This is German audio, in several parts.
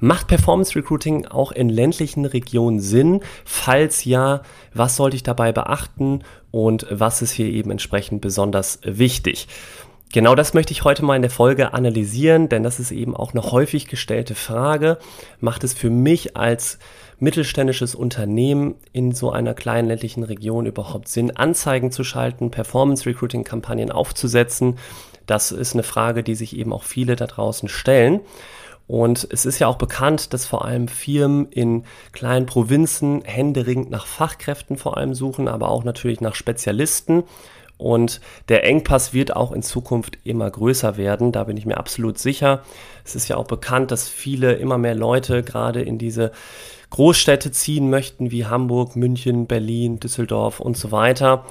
Macht Performance Recruiting auch in ländlichen Regionen Sinn? Falls ja, was sollte ich dabei beachten und was ist hier eben entsprechend besonders wichtig? Genau das möchte ich heute mal in der Folge analysieren, denn das ist eben auch eine häufig gestellte Frage. Macht es für mich als mittelständisches Unternehmen in so einer kleinen ländlichen Region überhaupt Sinn, Anzeigen zu schalten, Performance Recruiting Kampagnen aufzusetzen? Das ist eine Frage, die sich eben auch viele da draußen stellen. Und es ist ja auch bekannt, dass vor allem Firmen in kleinen Provinzen händeringend nach Fachkräften vor allem suchen, aber auch natürlich nach Spezialisten. Und der Engpass wird auch in Zukunft immer größer werden, da bin ich mir absolut sicher. Es ist ja auch bekannt, dass viele, immer mehr Leute gerade in diese Großstädte ziehen möchten, wie Hamburg, München, Berlin, Düsseldorf und so weiter.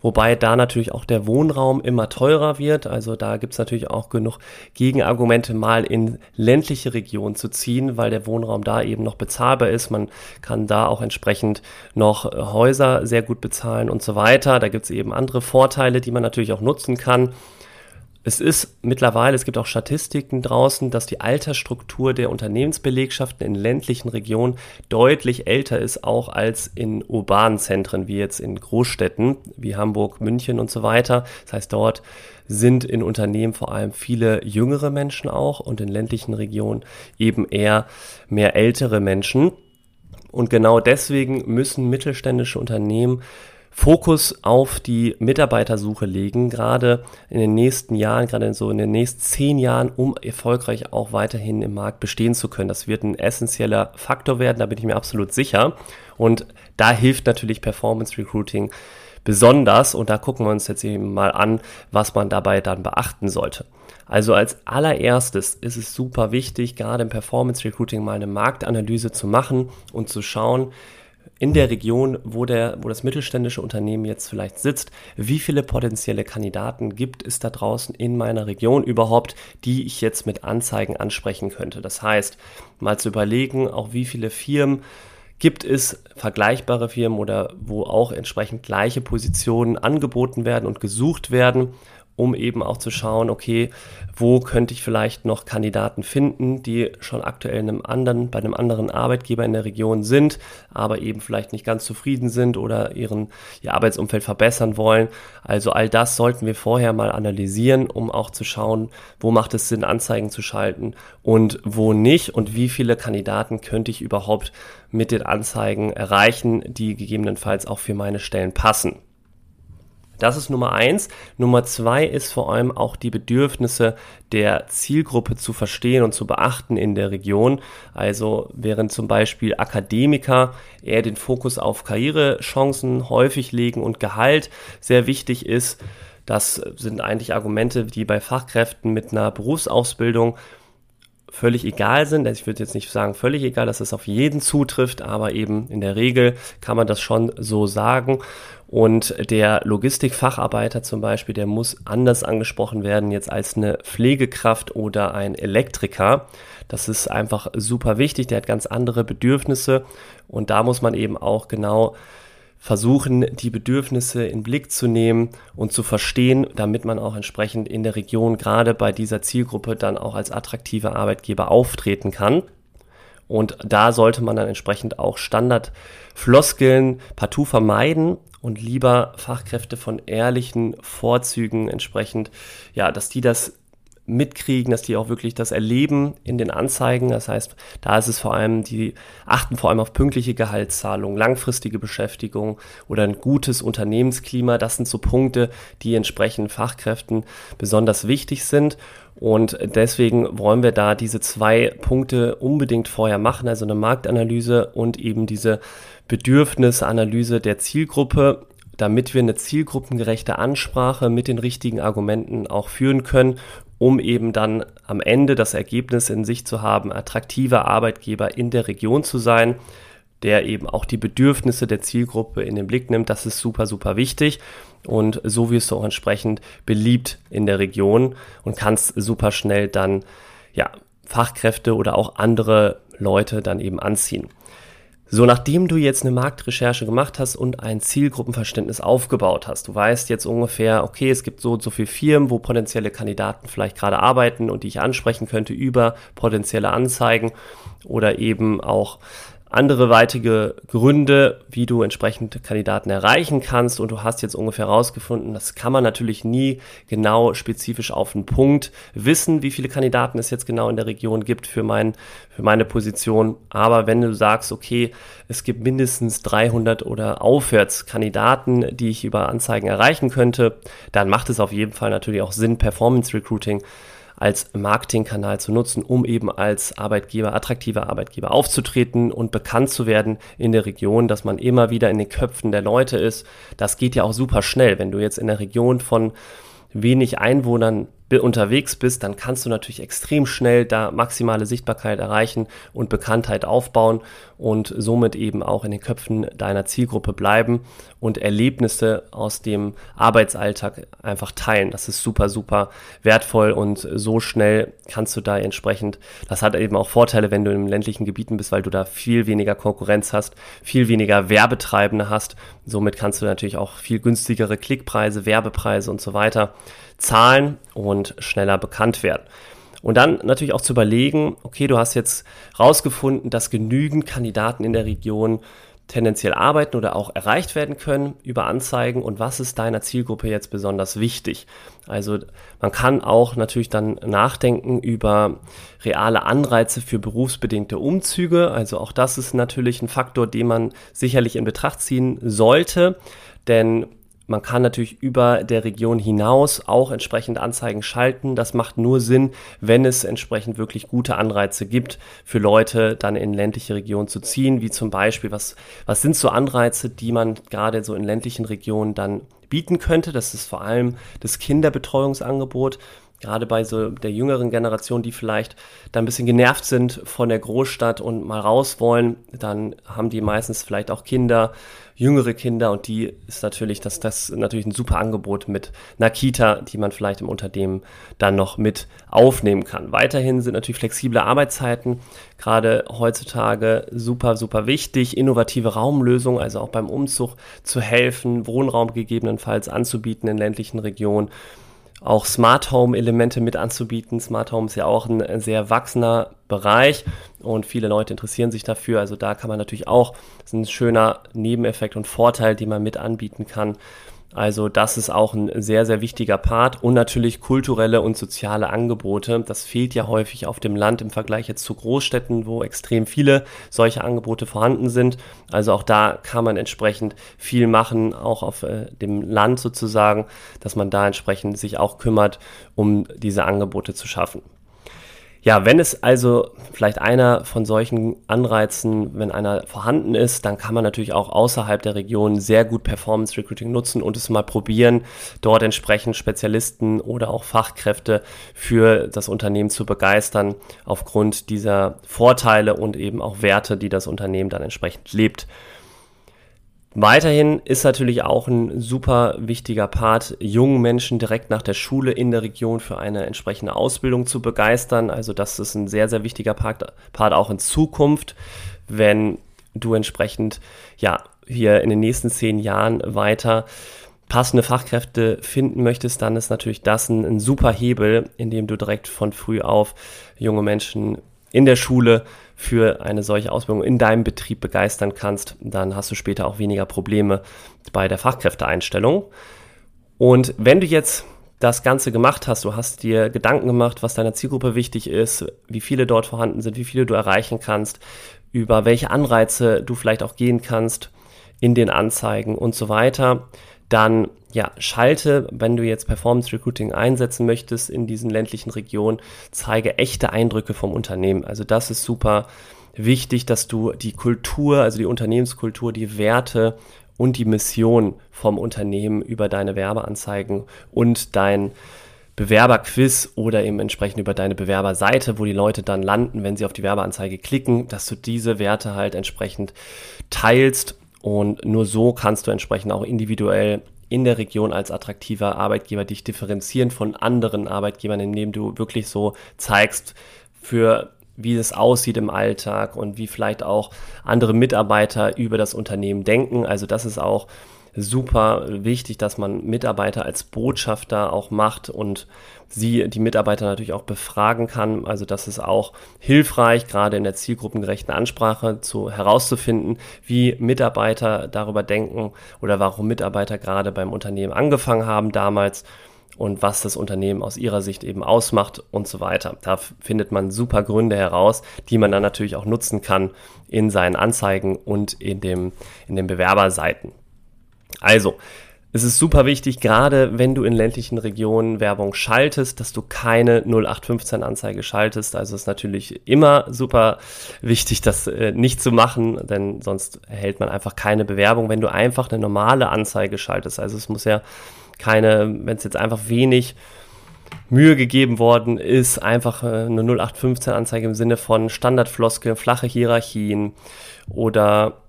Wobei da natürlich auch der Wohnraum immer teurer wird. Also da gibt es natürlich auch genug Gegenargumente, mal in ländliche Regionen zu ziehen, weil der Wohnraum da eben noch bezahlbar ist. Man kann da auch entsprechend noch äh, Häuser sehr gut bezahlen und so weiter. Da gibt es eben andere Vorteile, die man natürlich auch nutzen kann. Es ist mittlerweile, es gibt auch Statistiken draußen, dass die Altersstruktur der Unternehmensbelegschaften in ländlichen Regionen deutlich älter ist, auch als in urbanen Zentren, wie jetzt in Großstädten, wie Hamburg, München und so weiter. Das heißt, dort sind in Unternehmen vor allem viele jüngere Menschen auch und in ländlichen Regionen eben eher mehr ältere Menschen. Und genau deswegen müssen mittelständische Unternehmen Fokus auf die Mitarbeitersuche legen, gerade in den nächsten Jahren, gerade so in den nächsten zehn Jahren, um erfolgreich auch weiterhin im Markt bestehen zu können. Das wird ein essentieller Faktor werden, da bin ich mir absolut sicher. Und da hilft natürlich Performance Recruiting besonders. Und da gucken wir uns jetzt eben mal an, was man dabei dann beachten sollte. Also als allererstes ist es super wichtig, gerade im Performance Recruiting mal eine Marktanalyse zu machen und zu schauen, in der Region, wo, der, wo das mittelständische Unternehmen jetzt vielleicht sitzt, wie viele potenzielle Kandidaten gibt es da draußen in meiner Region überhaupt, die ich jetzt mit Anzeigen ansprechen könnte. Das heißt, mal zu überlegen, auch wie viele Firmen gibt es vergleichbare Firmen oder wo auch entsprechend gleiche Positionen angeboten werden und gesucht werden um eben auch zu schauen, okay, wo könnte ich vielleicht noch Kandidaten finden, die schon aktuell einem anderen, bei einem anderen Arbeitgeber in der Region sind, aber eben vielleicht nicht ganz zufrieden sind oder ihren ihr Arbeitsumfeld verbessern wollen. Also all das sollten wir vorher mal analysieren, um auch zu schauen, wo macht es Sinn, Anzeigen zu schalten und wo nicht und wie viele Kandidaten könnte ich überhaupt mit den Anzeigen erreichen, die gegebenenfalls auch für meine Stellen passen. Das ist Nummer eins. Nummer zwei ist vor allem auch die Bedürfnisse der Zielgruppe zu verstehen und zu beachten in der Region. Also während zum Beispiel Akademiker eher den Fokus auf Karrierechancen häufig legen und Gehalt sehr wichtig ist, das sind eigentlich Argumente, die bei Fachkräften mit einer Berufsausbildung völlig egal sind. Also ich würde jetzt nicht sagen völlig egal, dass es auf jeden zutrifft, aber eben in der Regel kann man das schon so sagen. Und der Logistikfacharbeiter zum Beispiel, der muss anders angesprochen werden jetzt als eine Pflegekraft oder ein Elektriker. Das ist einfach super wichtig. Der hat ganz andere Bedürfnisse und da muss man eben auch genau versuchen, die Bedürfnisse in Blick zu nehmen und zu verstehen, damit man auch entsprechend in der Region gerade bei dieser Zielgruppe dann auch als attraktiver Arbeitgeber auftreten kann. Und da sollte man dann entsprechend auch Standardfloskeln partout vermeiden und lieber Fachkräfte von ehrlichen Vorzügen entsprechend, ja, dass die das mitkriegen, dass die auch wirklich das erleben in den Anzeigen. Das heißt, da ist es vor allem, die achten vor allem auf pünktliche Gehaltszahlung, langfristige Beschäftigung oder ein gutes Unternehmensklima. Das sind so Punkte, die entsprechend Fachkräften besonders wichtig sind. Und deswegen wollen wir da diese zwei Punkte unbedingt vorher machen, also eine Marktanalyse und eben diese Bedürfnisanalyse der Zielgruppe damit wir eine zielgruppengerechte Ansprache mit den richtigen Argumenten auch führen können um eben dann am Ende das Ergebnis in sich zu haben, attraktiver Arbeitgeber in der Region zu sein der eben auch die Bedürfnisse der Zielgruppe in den Blick nimmt. Das ist super, super wichtig. Und so wirst du auch entsprechend beliebt in der Region und kannst super schnell dann ja, Fachkräfte oder auch andere Leute dann eben anziehen. So, nachdem du jetzt eine Marktrecherche gemacht hast und ein Zielgruppenverständnis aufgebaut hast, du weißt jetzt ungefähr, okay, es gibt so und so viele Firmen, wo potenzielle Kandidaten vielleicht gerade arbeiten und die ich ansprechen könnte über potenzielle Anzeigen oder eben auch andere weitere Gründe, wie du entsprechend Kandidaten erreichen kannst. Und du hast jetzt ungefähr herausgefunden, das kann man natürlich nie genau spezifisch auf den Punkt wissen, wie viele Kandidaten es jetzt genau in der Region gibt für, mein, für meine Position. Aber wenn du sagst, okay, es gibt mindestens 300 oder aufwärts Kandidaten, die ich über Anzeigen erreichen könnte, dann macht es auf jeden Fall natürlich auch Sinn, Performance Recruiting als Marketingkanal zu nutzen, um eben als Arbeitgeber, attraktiver Arbeitgeber aufzutreten und bekannt zu werden in der Region, dass man immer wieder in den Köpfen der Leute ist. Das geht ja auch super schnell, wenn du jetzt in der Region von wenig Einwohnern unterwegs bist, dann kannst du natürlich extrem schnell da maximale Sichtbarkeit erreichen und Bekanntheit aufbauen und somit eben auch in den Köpfen deiner Zielgruppe bleiben und Erlebnisse aus dem Arbeitsalltag einfach teilen. Das ist super, super wertvoll und so schnell kannst du da entsprechend, das hat eben auch Vorteile, wenn du in ländlichen Gebieten bist, weil du da viel weniger Konkurrenz hast, viel weniger Werbetreibende hast. Somit kannst du natürlich auch viel günstigere Klickpreise, Werbepreise und so weiter zahlen und schneller bekannt werden. Und dann natürlich auch zu überlegen, okay, du hast jetzt rausgefunden, dass genügend Kandidaten in der Region tendenziell arbeiten oder auch erreicht werden können über Anzeigen und was ist deiner Zielgruppe jetzt besonders wichtig. Also man kann auch natürlich dann nachdenken über reale Anreize für berufsbedingte Umzüge. Also auch das ist natürlich ein Faktor, den man sicherlich in Betracht ziehen sollte, denn man kann natürlich über der Region hinaus auch entsprechend Anzeigen schalten. Das macht nur Sinn, wenn es entsprechend wirklich gute Anreize gibt, für Leute dann in ländliche Regionen zu ziehen, wie zum Beispiel, was, was sind so Anreize, die man gerade so in ländlichen Regionen dann bieten könnte. Das ist vor allem das Kinderbetreuungsangebot gerade bei so der jüngeren Generation, die vielleicht da ein bisschen genervt sind von der Großstadt und mal raus wollen, dann haben die meistens vielleicht auch Kinder, jüngere Kinder und die ist natürlich, das, das natürlich ein super Angebot mit einer Kita, die man vielleicht im Unternehmen dann noch mit aufnehmen kann. Weiterhin sind natürlich flexible Arbeitszeiten gerade heutzutage super, super wichtig, innovative Raumlösungen, also auch beim Umzug zu helfen, Wohnraum gegebenenfalls anzubieten in ländlichen Regionen auch Smart Home Elemente mit anzubieten. Smart Home ist ja auch ein sehr wachsender Bereich und viele Leute interessieren sich dafür. Also da kann man natürlich auch, das ist ein schöner Nebeneffekt und Vorteil, den man mit anbieten kann. Also das ist auch ein sehr, sehr wichtiger Part und natürlich kulturelle und soziale Angebote. Das fehlt ja häufig auf dem Land im Vergleich jetzt zu Großstädten, wo extrem viele solche Angebote vorhanden sind. Also auch da kann man entsprechend viel machen, auch auf äh, dem Land sozusagen, dass man da entsprechend sich auch kümmert, um diese Angebote zu schaffen. Ja, wenn es also vielleicht einer von solchen Anreizen, wenn einer vorhanden ist, dann kann man natürlich auch außerhalb der Region sehr gut Performance Recruiting nutzen und es mal probieren, dort entsprechend Spezialisten oder auch Fachkräfte für das Unternehmen zu begeistern, aufgrund dieser Vorteile und eben auch Werte, die das Unternehmen dann entsprechend lebt. Weiterhin ist natürlich auch ein super wichtiger Part, jungen Menschen direkt nach der Schule in der Region für eine entsprechende Ausbildung zu begeistern. Also das ist ein sehr, sehr wichtiger Part, Part auch in Zukunft, wenn du entsprechend ja hier in den nächsten zehn Jahren weiter passende Fachkräfte finden möchtest, dann ist natürlich das ein, ein super Hebel, indem du direkt von früh auf junge Menschen in der Schule für eine solche Ausbildung in deinem Betrieb begeistern kannst, dann hast du später auch weniger Probleme bei der Fachkräfteeinstellung. Und wenn du jetzt das Ganze gemacht hast, du hast dir Gedanken gemacht, was deiner Zielgruppe wichtig ist, wie viele dort vorhanden sind, wie viele du erreichen kannst, über welche Anreize du vielleicht auch gehen kannst in den Anzeigen und so weiter, dann ja, schalte, wenn du jetzt Performance Recruiting einsetzen möchtest in diesen ländlichen Regionen, zeige echte Eindrücke vom Unternehmen. Also das ist super wichtig, dass du die Kultur, also die Unternehmenskultur, die Werte und die Mission vom Unternehmen über deine Werbeanzeigen und dein Bewerberquiz oder eben entsprechend über deine Bewerberseite, wo die Leute dann landen, wenn sie auf die Werbeanzeige klicken, dass du diese Werte halt entsprechend teilst und nur so kannst du entsprechend auch individuell in der Region als attraktiver Arbeitgeber dich differenzieren von anderen Arbeitgebern, indem du wirklich so zeigst, für wie es aussieht im Alltag und wie vielleicht auch andere Mitarbeiter über das Unternehmen denken. Also das ist auch super wichtig, dass man Mitarbeiter als Botschafter auch macht und sie, die Mitarbeiter natürlich auch befragen kann. Also das ist auch hilfreich, gerade in der zielgruppengerechten Ansprache zu herauszufinden, wie Mitarbeiter darüber denken oder warum Mitarbeiter gerade beim Unternehmen angefangen haben damals und was das Unternehmen aus ihrer Sicht eben ausmacht und so weiter. Da findet man super Gründe heraus, die man dann natürlich auch nutzen kann in seinen Anzeigen und in, dem, in den Bewerberseiten. Also, es ist super wichtig, gerade wenn du in ländlichen Regionen Werbung schaltest, dass du keine 0815 Anzeige schaltest. Also ist natürlich immer super wichtig, das äh, nicht zu machen, denn sonst erhält man einfach keine Bewerbung, wenn du einfach eine normale Anzeige schaltest. Also es muss ja keine, wenn es jetzt einfach wenig Mühe gegeben worden ist, einfach äh, eine 0815 Anzeige im Sinne von Standardfloskeln, flache Hierarchien oder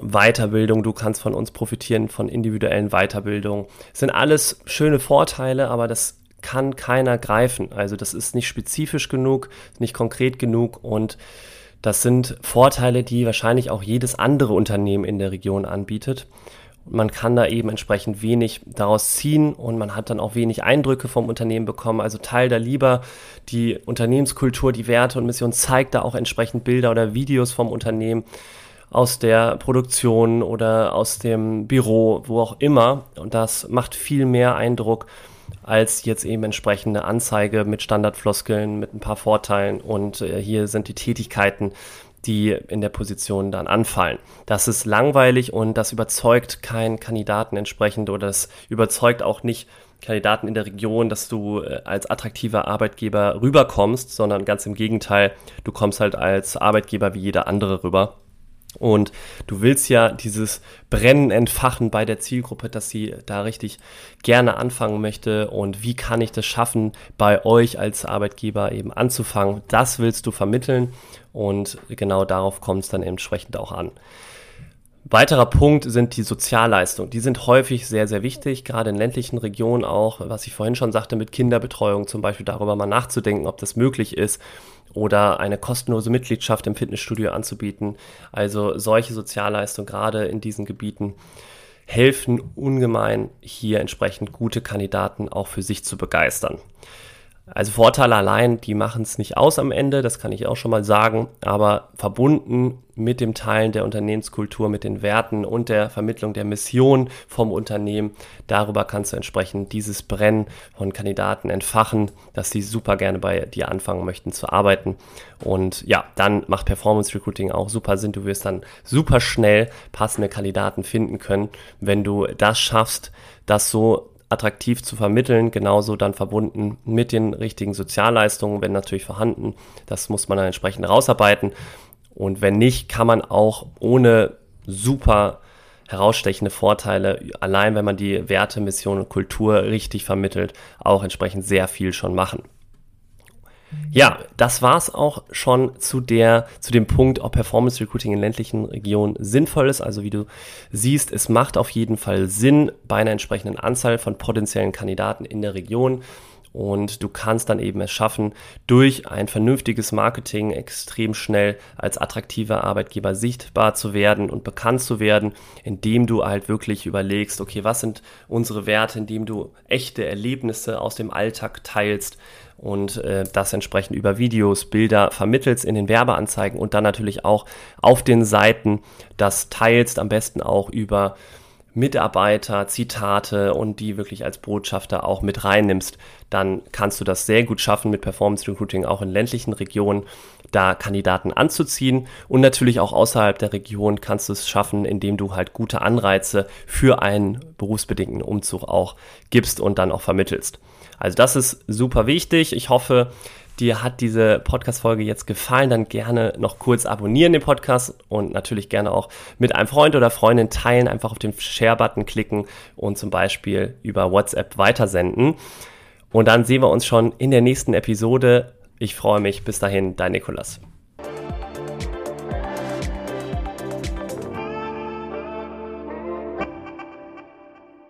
Weiterbildung, du kannst von uns profitieren von individuellen Weiterbildungen. Das sind alles schöne Vorteile, aber das kann keiner greifen. Also das ist nicht spezifisch genug, nicht konkret genug und das sind Vorteile, die wahrscheinlich auch jedes andere Unternehmen in der Region anbietet. Man kann da eben entsprechend wenig daraus ziehen und man hat dann auch wenig Eindrücke vom Unternehmen bekommen. Also teil da lieber die Unternehmenskultur, die Werte und Mission, zeigt da auch entsprechend Bilder oder Videos vom Unternehmen aus der Produktion oder aus dem Büro, wo auch immer. Und das macht viel mehr Eindruck als jetzt eben entsprechende Anzeige mit Standardfloskeln, mit ein paar Vorteilen. Und äh, hier sind die Tätigkeiten, die in der Position dann anfallen. Das ist langweilig und das überzeugt keinen Kandidaten entsprechend oder das überzeugt auch nicht Kandidaten in der Region, dass du äh, als attraktiver Arbeitgeber rüberkommst, sondern ganz im Gegenteil, du kommst halt als Arbeitgeber wie jeder andere rüber. Und du willst ja dieses Brennen entfachen bei der Zielgruppe, dass sie da richtig gerne anfangen möchte. Und wie kann ich das schaffen, bei euch als Arbeitgeber eben anzufangen? Das willst du vermitteln. Und genau darauf kommt es dann entsprechend auch an. Weiterer Punkt sind die Sozialleistungen. Die sind häufig sehr, sehr wichtig, gerade in ländlichen Regionen auch, was ich vorhin schon sagte, mit Kinderbetreuung zum Beispiel darüber mal nachzudenken, ob das möglich ist oder eine kostenlose Mitgliedschaft im Fitnessstudio anzubieten. Also solche Sozialleistungen gerade in diesen Gebieten helfen ungemein, hier entsprechend gute Kandidaten auch für sich zu begeistern. Also Vorteile allein, die machen es nicht aus am Ende, das kann ich auch schon mal sagen, aber verbunden mit dem Teilen der Unternehmenskultur, mit den Werten und der Vermittlung der Mission vom Unternehmen, darüber kannst du entsprechend dieses Brennen von Kandidaten entfachen, dass sie super gerne bei dir anfangen möchten zu arbeiten. Und ja, dann macht Performance Recruiting auch super Sinn. Du wirst dann super schnell passende Kandidaten finden können, wenn du das schaffst, das so attraktiv zu vermitteln, genauso dann verbunden mit den richtigen Sozialleistungen, wenn natürlich vorhanden. Das muss man dann entsprechend rausarbeiten. Und wenn nicht, kann man auch ohne super herausstechende Vorteile, allein wenn man die Werte, Mission und Kultur richtig vermittelt, auch entsprechend sehr viel schon machen. Ja, das war's auch schon zu der, zu dem Punkt, ob Performance Recruiting in ländlichen Regionen sinnvoll ist. Also wie du siehst, es macht auf jeden Fall Sinn bei einer entsprechenden Anzahl von potenziellen Kandidaten in der Region. Und du kannst dann eben es schaffen, durch ein vernünftiges Marketing extrem schnell als attraktiver Arbeitgeber sichtbar zu werden und bekannt zu werden, indem du halt wirklich überlegst, okay, was sind unsere Werte, indem du echte Erlebnisse aus dem Alltag teilst, und äh, das entsprechend über Videos, Bilder vermittelst in den Werbeanzeigen und dann natürlich auch auf den Seiten das teilst, am besten auch über Mitarbeiter, Zitate und die wirklich als Botschafter auch mit reinnimmst, dann kannst du das sehr gut schaffen mit Performance Recruiting auch in ländlichen Regionen, da Kandidaten anzuziehen und natürlich auch außerhalb der Region kannst du es schaffen, indem du halt gute Anreize für einen berufsbedingten Umzug auch gibst und dann auch vermittelst. Also das ist super wichtig. Ich hoffe, dir hat diese Podcast-Folge jetzt gefallen, dann gerne noch kurz abonnieren den Podcast und natürlich gerne auch mit einem Freund oder Freundin teilen, einfach auf den Share-Button klicken und zum Beispiel über WhatsApp weitersenden. Und dann sehen wir uns schon in der nächsten Episode. Ich freue mich. Bis dahin, dein Nikolas.